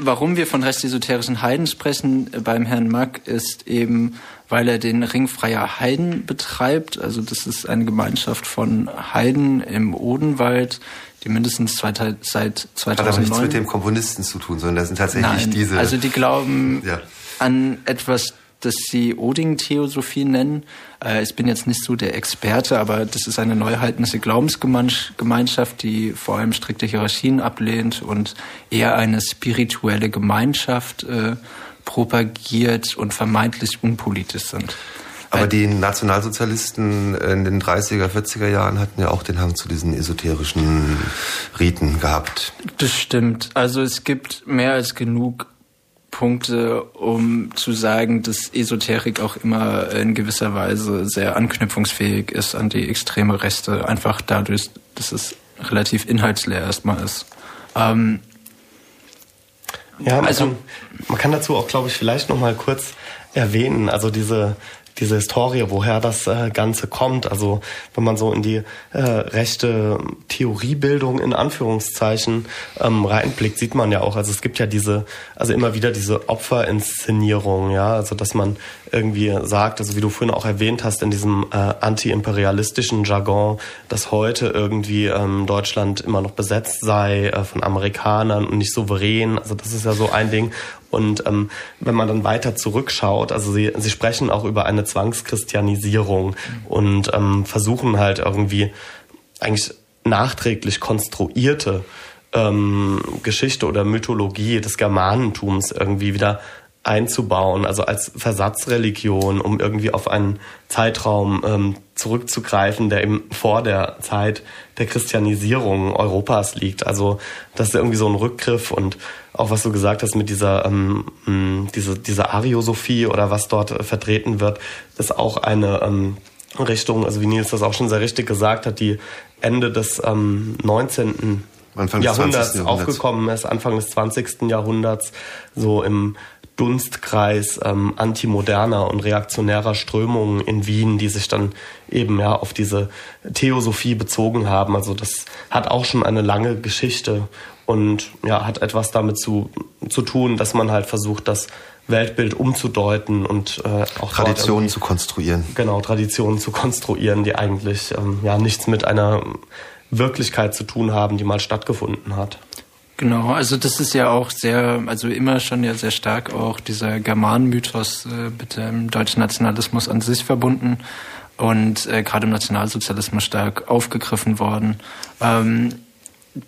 warum wir von restesoterischen Heiden sprechen äh, beim Herrn Mack ist eben, weil er den Ring freier Heiden betreibt. Also das ist eine Gemeinschaft von Heiden im Odenwald, die mindestens seit 2009... Hat aber nichts mit dem Komponisten zu tun, sondern das sind tatsächlich Nein, diese... also die glauben ja. an etwas das sie Oding-Theosophie nennen. Äh, ich bin jetzt nicht so der Experte, aber das ist eine neuheitliche Glaubensgemeinschaft, die vor allem strikte Hierarchien ablehnt und eher eine spirituelle Gemeinschaft äh, propagiert und vermeintlich unpolitisch sind. Aber die Nationalsozialisten in den 30er, 40er Jahren hatten ja auch den Hang zu diesen esoterischen Riten gehabt. Das stimmt. Also es gibt mehr als genug Punkte, um zu sagen, dass Esoterik auch immer in gewisser Weise sehr anknüpfungsfähig ist an die extreme Rechte, einfach dadurch, dass es relativ inhaltsleer erstmal ist. Ähm, ja, man, also, kann, man kann dazu auch, glaube ich, vielleicht noch mal kurz erwähnen, also diese diese Historie, woher das äh, Ganze kommt. Also wenn man so in die äh, rechte Theoriebildung in Anführungszeichen ähm, reinblickt, sieht man ja auch, also es gibt ja diese, also immer wieder diese Opferinszenierung, ja, also dass man irgendwie sagt, also wie du vorhin auch erwähnt hast, in diesem äh, anti-imperialistischen Jargon, dass heute irgendwie ähm, Deutschland immer noch besetzt sei äh, von Amerikanern und nicht souverän. Also das ist ja so ein Ding. Und ähm, wenn man dann weiter zurückschaut, also sie, sie sprechen auch über eine Zwangschristianisierung und ähm, versuchen halt irgendwie eigentlich nachträglich konstruierte ähm, Geschichte oder Mythologie des Germanentums irgendwie wieder einzubauen, also als Versatzreligion, um irgendwie auf einen Zeitraum ähm, zurückzugreifen, der eben vor der Zeit der Christianisierung Europas liegt. Also das ist irgendwie so ein Rückgriff und auch was du gesagt hast mit dieser ähm, diese diese Ariosophie oder was dort vertreten wird, ist auch eine ähm, Richtung, also wie Nils das auch schon sehr richtig gesagt hat, die Ende des ähm, 19. Anfang Jahrhunderts, Jahrhunderts aufgekommen ist, Anfang des 20. Jahrhunderts, so im Dunstkreis ähm, antimoderner und reaktionärer Strömungen in Wien, die sich dann eben ja auf diese Theosophie bezogen haben. Also das hat auch schon eine lange Geschichte und ja, hat etwas damit zu, zu tun, dass man halt versucht, das Weltbild umzudeuten und äh, auch Traditionen zu konstruieren. Genau, Traditionen zu konstruieren, die eigentlich ähm, ja nichts mit einer Wirklichkeit zu tun haben, die mal stattgefunden hat. Genau, also das ist ja auch sehr, also immer schon ja sehr stark auch dieser Germanenmythos äh, mit dem deutschen Nationalismus an sich verbunden und äh, gerade im Nationalsozialismus stark aufgegriffen worden. Ähm,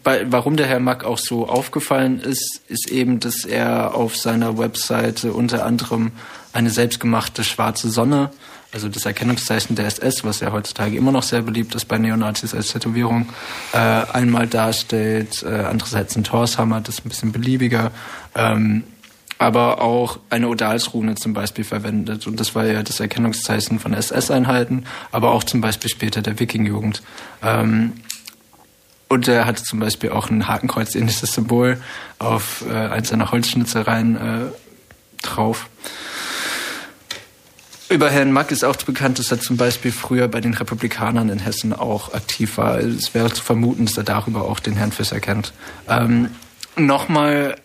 bei, warum der Herr Mack auch so aufgefallen ist, ist eben, dass er auf seiner Webseite unter anderem eine selbstgemachte schwarze Sonne also das Erkennungszeichen der SS, was ja heutzutage immer noch sehr beliebt ist bei Neonazis als Tätowierung, äh, einmal darstellt, äh, andererseits ein Torshammer, das ist ein bisschen beliebiger, ähm, aber auch eine Odalsrune zum Beispiel verwendet. Und das war ja das Erkennungszeichen von SS-Einheiten, aber auch zum Beispiel später der Wiking-Jugend. Ähm, und er hatte zum Beispiel auch ein Hakenkreuz-ähnliches Symbol auf äh, eins seiner Holzschnitzereien äh, drauf. Über Herrn Mack ist auch bekannt, dass er zum Beispiel früher bei den Republikanern in Hessen auch aktiv war. Es wäre zu vermuten, dass er darüber auch den Herrn Fischer kennt. Ähm, nochmal,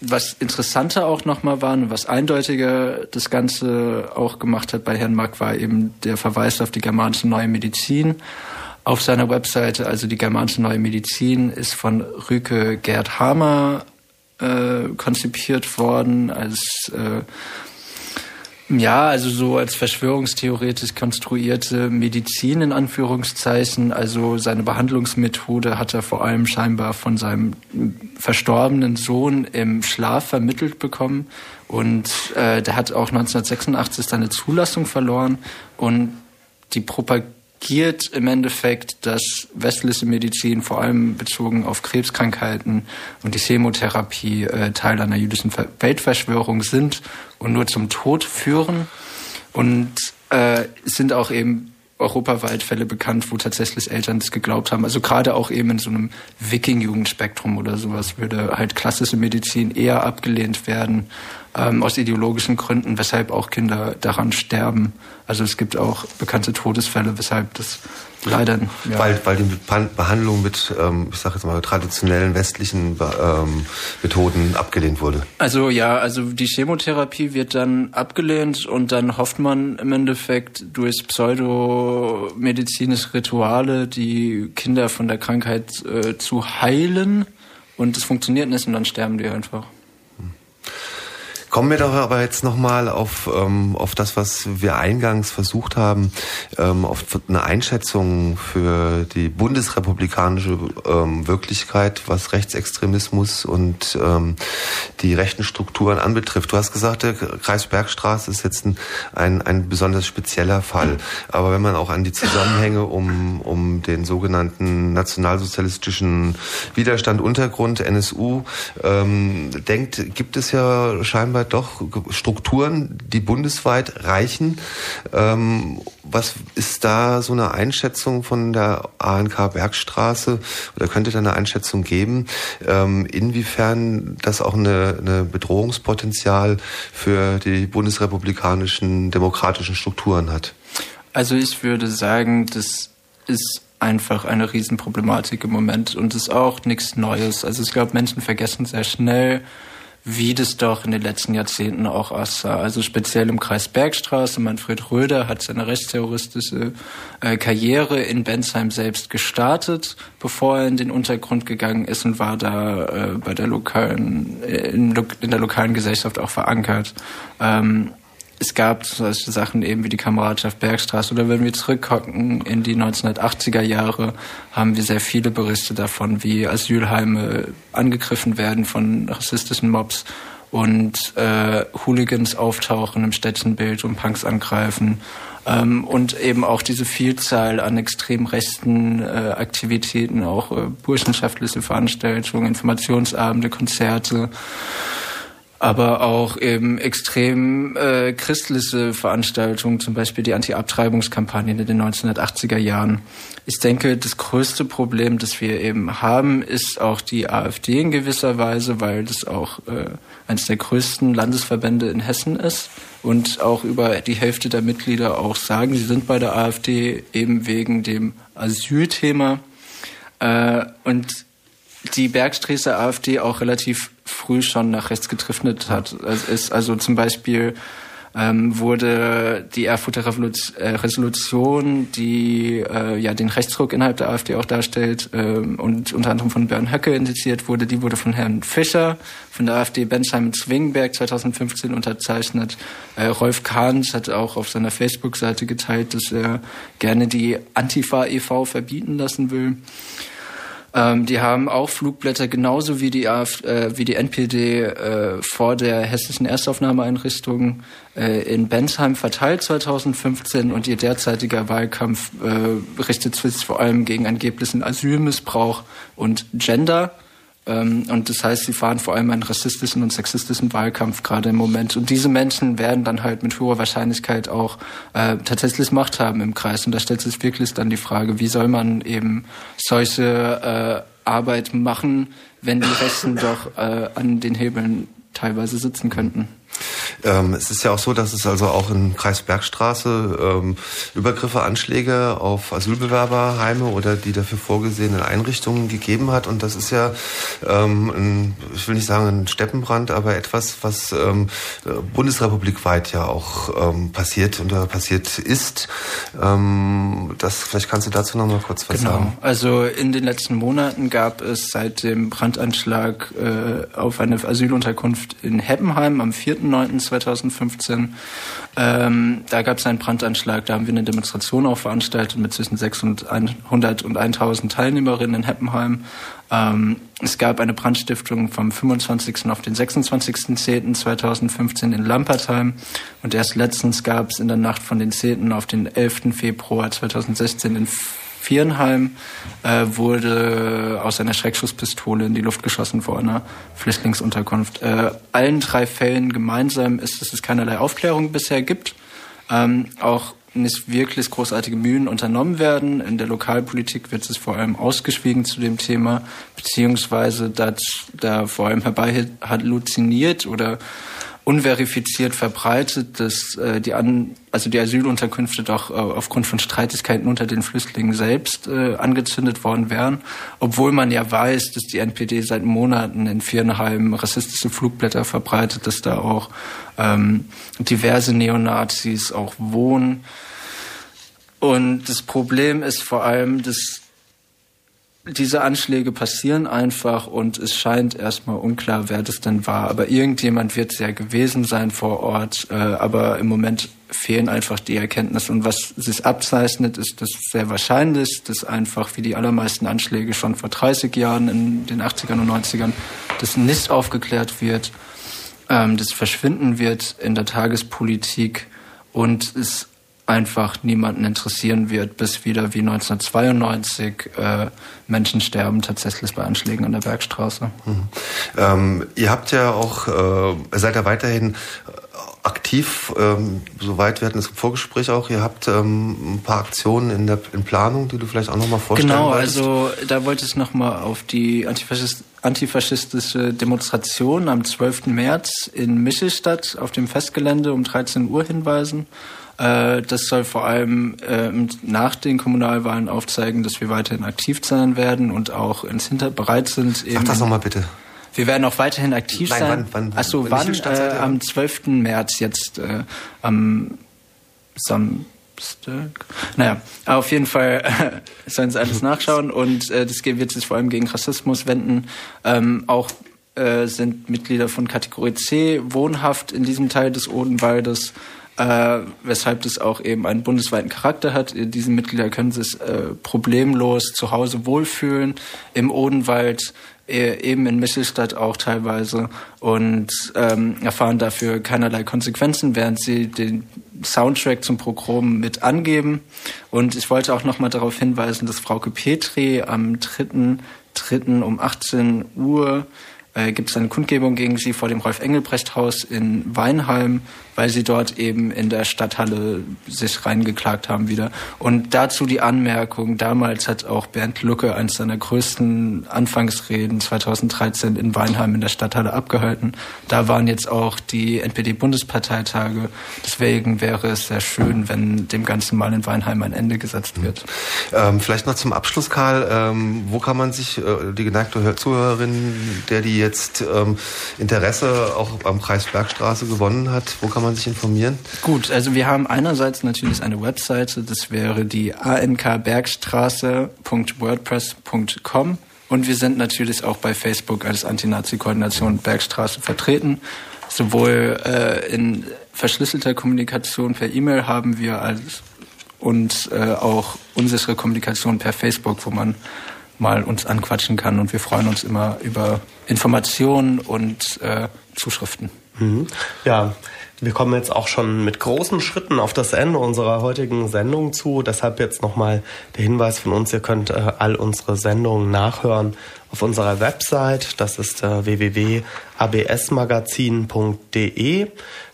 was interessanter auch nochmal war und was eindeutiger das Ganze auch gemacht hat bei Herrn Mack, war eben der Verweis auf die germanische Neue Medizin auf seiner Webseite. Also die germanische Neue Medizin ist von Rüke Gerd Hamer äh, konzipiert worden als äh, ja, also so als verschwörungstheoretisch konstruierte Medizin in Anführungszeichen. Also seine Behandlungsmethode hat er vor allem scheinbar von seinem verstorbenen Sohn im Schlaf vermittelt bekommen. Und äh, der hat auch 1986 seine Zulassung verloren. Und die Propaganda riskiert im Endeffekt, dass westliche Medizin vor allem bezogen auf Krebskrankheiten und die Chemotherapie äh, Teil einer jüdischen Weltverschwörung sind und nur zum Tod führen. Und äh, sind auch eben europaweit Fälle bekannt, wo tatsächlich Eltern das geglaubt haben. Also gerade auch eben in so einem Wiking-Jugendspektrum oder sowas würde halt klassische Medizin eher abgelehnt werden ähm, aus ideologischen Gründen, weshalb auch Kinder daran sterben. Also es gibt auch bekannte Todesfälle, weshalb das leider... Ja. Weil, weil die Behandlung mit, ähm, ich sage jetzt mal, traditionellen westlichen ähm, Methoden abgelehnt wurde. Also ja, also die Chemotherapie wird dann abgelehnt und dann hofft man im Endeffekt durch pseudomedizinische Rituale die Kinder von der Krankheit äh, zu heilen und es funktioniert nicht und dann sterben die einfach. Kommen wir doch aber jetzt nochmal auf, ähm, auf das, was wir eingangs versucht haben, ähm, auf eine Einschätzung für die bundesrepublikanische ähm, Wirklichkeit, was Rechtsextremismus und ähm, die rechten Strukturen anbetrifft. Du hast gesagt, der Kreis Bergstraße ist jetzt ein, ein, ein besonders spezieller Fall. Aber wenn man auch an die Zusammenhänge um, um den sogenannten nationalsozialistischen Widerstand Untergrund, NSU, ähm, denkt, gibt es ja scheinbar aber doch Strukturen, die bundesweit reichen. Ähm, was ist da so eine Einschätzung von der ANK Bergstraße oder könnte da eine Einschätzung geben, ähm, inwiefern das auch eine, eine Bedrohungspotenzial für die bundesrepublikanischen demokratischen Strukturen hat? Also ich würde sagen, das ist einfach eine Riesenproblematik im Moment und ist auch nichts Neues. Also ich glaube, Menschen vergessen sehr schnell, wie das doch in den letzten Jahrzehnten auch aussah. Also speziell im Kreis Bergstraße. Manfred Röder hat seine rechtsterroristische äh, Karriere in Bensheim selbst gestartet, bevor er in den Untergrund gegangen ist und war da äh, bei der lokalen, äh, in, in, der lokalen Gesellschaft auch verankert. Ähm, es gab solche Sachen eben wie die Kameradschaft Bergstraße oder wenn wir zurückgucken in die 1980er Jahre, haben wir sehr viele Berichte davon, wie Asylheime angegriffen werden von rassistischen Mobs und äh, Hooligans auftauchen im Städtenbild und Punks angreifen. Ähm, und eben auch diese Vielzahl an extrem rechten äh, Aktivitäten, auch äh, burschenschaftliche Veranstaltungen, Informationsabende, Konzerte aber auch eben extrem äh, christliche Veranstaltungen, zum Beispiel die Anti-Abtreibungskampagne in den 1980er Jahren. Ich denke, das größte Problem, das wir eben haben, ist auch die AfD in gewisser Weise, weil das auch äh, eines der größten Landesverbände in Hessen ist und auch über die Hälfte der Mitglieder auch sagen, sie sind bei der AfD eben wegen dem Asylthema. Äh, und die Bergstreßer AfD auch relativ früh schon nach rechts getriftet hat. Es ist also zum Beispiel ähm, wurde die Erfurter Revolution, äh, Resolution, die äh, ja den Rechtsruck innerhalb der AfD auch darstellt äh, und unter anderem von Björn Höcke indiziert wurde, die wurde von Herrn Fischer von der AfD Bensheim-Zwingenberg 2015 unterzeichnet. Äh, Rolf Kahns hat auch auf seiner Facebook-Seite geteilt, dass er gerne die Antifa e.V. verbieten lassen will. Ähm, die haben auch Flugblätter genauso wie die, AfD, äh, wie die NPD äh, vor der hessischen Erstaufnahmeeinrichtung äh, in Bensheim verteilt 2015 und ihr derzeitiger Wahlkampf äh, richtet sich vor allem gegen angeblichen Asylmissbrauch und Gender. Ähm, und das heißt, sie fahren vor allem einen rassistischen und sexistischen Wahlkampf gerade im Moment. Und diese Menschen werden dann halt mit hoher Wahrscheinlichkeit auch äh, tatsächlich Macht haben im Kreis. Und da stellt sich wirklich dann die Frage, wie soll man eben solche äh, Arbeit machen, wenn die Rechten doch äh, an den Hebeln teilweise sitzen könnten. Ähm, es ist ja auch so, dass es also auch in Kreis Bergstraße ähm, Übergriffe, Anschläge auf Asylbewerberheime oder die dafür vorgesehenen Einrichtungen gegeben hat. Und das ist ja, ähm, ein, ich will nicht sagen ein Steppenbrand, aber etwas, was ähm, bundesrepublikweit ja auch ähm, passiert und passiert ist. Ähm, das, vielleicht kannst du dazu noch mal kurz was genau. sagen. Also in den letzten Monaten gab es seit dem Brandanschlag äh, auf eine Asylunterkunft in Heppenheim am 4.9.2015. Ähm, da gab es einen Brandanschlag, da haben wir eine Demonstration auch veranstaltet mit zwischen 600 und 1000 Teilnehmerinnen in Heppenheim. Ähm, es gab eine Brandstiftung vom 25. auf den 26.10.2015 in Lampertheim und erst letztens gab es in der Nacht von den 10. auf den 11. Februar 2016 in Vierenheim äh, wurde aus einer Schreckschusspistole in die Luft geschossen vor einer Flüchtlingsunterkunft. Äh, allen drei Fällen gemeinsam ist, dass es keinerlei Aufklärung bisher gibt. Ähm, auch nicht wirklich großartige Mühen unternommen werden. In der Lokalpolitik wird es vor allem ausgeschwiegen zu dem Thema, beziehungsweise da, da vor allem herbei halluziniert oder unverifiziert verbreitet, dass äh, die an, also die Asylunterkünfte doch äh, aufgrund von Streitigkeiten unter den Flüchtlingen selbst äh, angezündet worden wären, obwohl man ja weiß, dass die NPD seit Monaten in Vierenheim rassistische Flugblätter verbreitet, dass da auch ähm, diverse Neonazis auch wohnen. Und das Problem ist vor allem, dass diese Anschläge passieren einfach und es scheint erstmal unklar, wer das denn war. Aber irgendjemand wird es ja gewesen sein vor Ort. Äh, aber im Moment fehlen einfach die Erkenntnisse. Und was sich abzeichnet, ist, dass sehr wahrscheinlich, dass einfach wie die allermeisten Anschläge schon vor 30 Jahren in den 80ern und 90ern, das nicht aufgeklärt wird, ähm, das verschwinden wird in der Tagespolitik und es einfach niemanden interessieren wird, bis wieder wie 1992 äh, Menschen sterben tatsächlich bei Anschlägen an der Bergstraße. Mhm. Ähm, ihr habt ja auch, äh, seid ja weiterhin aktiv, ähm, soweit wir hatten das Vorgespräch auch, ihr habt ähm, ein paar Aktionen in der in Planung, die du vielleicht auch nochmal vorstellen Genau, wolltest. also da wollte ich nochmal auf die Antifaschist antifaschistische Demonstration am 12. März in Michelstadt auf dem Festgelände um 13 Uhr hinweisen. Äh, das soll vor allem äh, nach den Kommunalwahlen aufzeigen, dass wir weiterhin aktiv sein werden und auch ins Hinter bereit sind. Sag das nochmal bitte. Wir werden auch weiterhin aktiv Nein, sein. Wann, wann, Achso, wann? Äh, am 12. März jetzt äh, am Samstag. Naja, auf jeden Fall äh, sollen Sie alles nachschauen und äh, das wird sich vor allem gegen Rassismus wenden. Ähm, auch äh, sind Mitglieder von Kategorie C wohnhaft in diesem Teil des Odenwaldes äh, weshalb das auch eben einen bundesweiten Charakter hat. Diese Mitglieder können sich äh, problemlos zu Hause wohlfühlen, im Odenwald, äh, eben in Misselstadt auch teilweise und ähm, erfahren dafür keinerlei Konsequenzen, während sie den Soundtrack zum Programm mit angeben. Und ich wollte auch nochmal darauf hinweisen, dass Frauke Petri am 3.3. um 18 Uhr äh, gibt es eine Kundgebung gegen sie vor dem Rolf-Engelbrecht-Haus in Weinheim, weil sie dort eben in der Stadthalle sich reingeklagt haben wieder. Und dazu die Anmerkung, damals hat auch Bernd Lucke eines seiner größten Anfangsreden 2013 in Weinheim in der Stadthalle abgehalten. Da waren jetzt auch die NPD-Bundesparteitage. Deswegen wäre es sehr schön, wenn dem Ganzen mal in Weinheim ein Ende gesetzt wird. Ähm, vielleicht noch zum Abschluss, Karl. Ähm, wo kann man sich, äh, die geneigte Zuhörerin, der die jetzt ähm, Interesse auch am Kreis Bergstraße gewonnen hat, wo kann man sich informieren? Gut, also wir haben einerseits natürlich eine Webseite, das wäre die ankbergstraße.wordpress.com und wir sind natürlich auch bei Facebook als Antinazi-Koordination Bergstraße vertreten. Sowohl äh, in verschlüsselter Kommunikation per E-Mail haben wir als und äh, auch unsere Kommunikation per Facebook, wo man mal uns anquatschen kann. Und wir freuen uns immer über Informationen und äh, Zuschriften. Mhm. Ja, wir kommen jetzt auch schon mit großen Schritten auf das Ende unserer heutigen Sendung zu. Deshalb jetzt nochmal der Hinweis von uns, ihr könnt äh, all unsere Sendungen nachhören auf unserer Website. Das ist äh, www.absmagazin.de.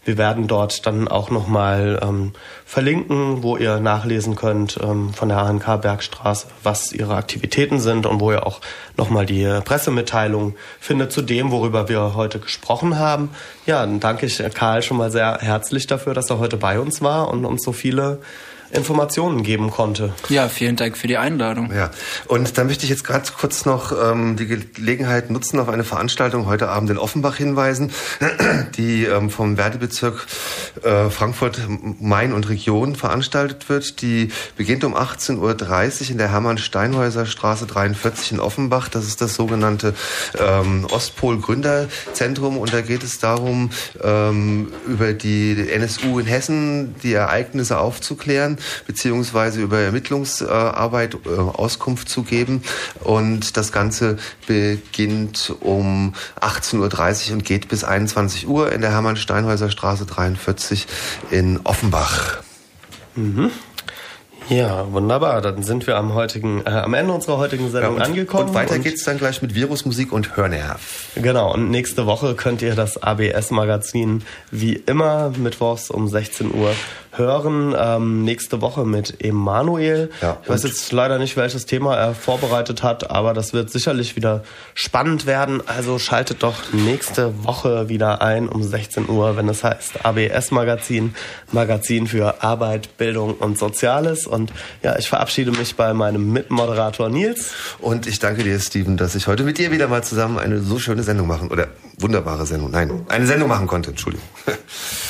Wir werden dort dann auch nochmal ähm, verlinken, wo ihr nachlesen könnt ähm, von der ANK Bergstraße, was ihre Aktivitäten sind und wo ihr auch nochmal die Pressemitteilung findet zu dem, worüber wir heute gesprochen haben. Ja, dann danke ich Karl schon mal sehr herzlich dafür, dass er heute bei uns war und uns so viele Informationen geben konnte. Ja, vielen Dank für die Einladung. Ja, und da möchte ich jetzt gerade kurz noch ähm, die Gelegenheit nutzen, auf eine Veranstaltung heute Abend in Offenbach hinweisen, die ähm, vom Werdebezirk äh, Frankfurt, Main und Region veranstaltet wird. Die beginnt um 18.30 Uhr in der Hermann-Steinhäuser Straße 43 in Offenbach. Das ist das sogenannte ähm, Ostpol Gründerzentrum und da geht es darum, ähm, über die NSU in Hessen die Ereignisse aufzuklären beziehungsweise über Ermittlungsarbeit äh, Auskunft zu geben. Und das Ganze beginnt um 18.30 Uhr und geht bis 21 Uhr in der Hermann-Steinhäuser Straße 43 in Offenbach. Mhm. Ja, wunderbar. Dann sind wir am heutigen, äh, am Ende unserer heutigen Sendung ja, und, angekommen. Und weiter und geht's dann gleich mit Virusmusik und Hörnerv. Genau. Und nächste Woche könnt ihr das ABS-Magazin wie immer mittwochs um 16 Uhr hören. Ähm, nächste Woche mit Emanuel. Ja, ich weiß jetzt leider nicht, welches Thema er vorbereitet hat, aber das wird sicherlich wieder spannend werden. Also schaltet doch nächste Woche wieder ein um 16 Uhr, wenn es heißt ABS Magazin, Magazin für Arbeit, Bildung und Soziales. Und ja, ich verabschiede mich bei meinem Mitmoderator Nils. Und ich danke dir, Steven, dass ich heute mit dir wieder mal zusammen eine so schöne Sendung machen oder wunderbare Sendung, nein, eine Sendung machen konnte. Entschuldigung.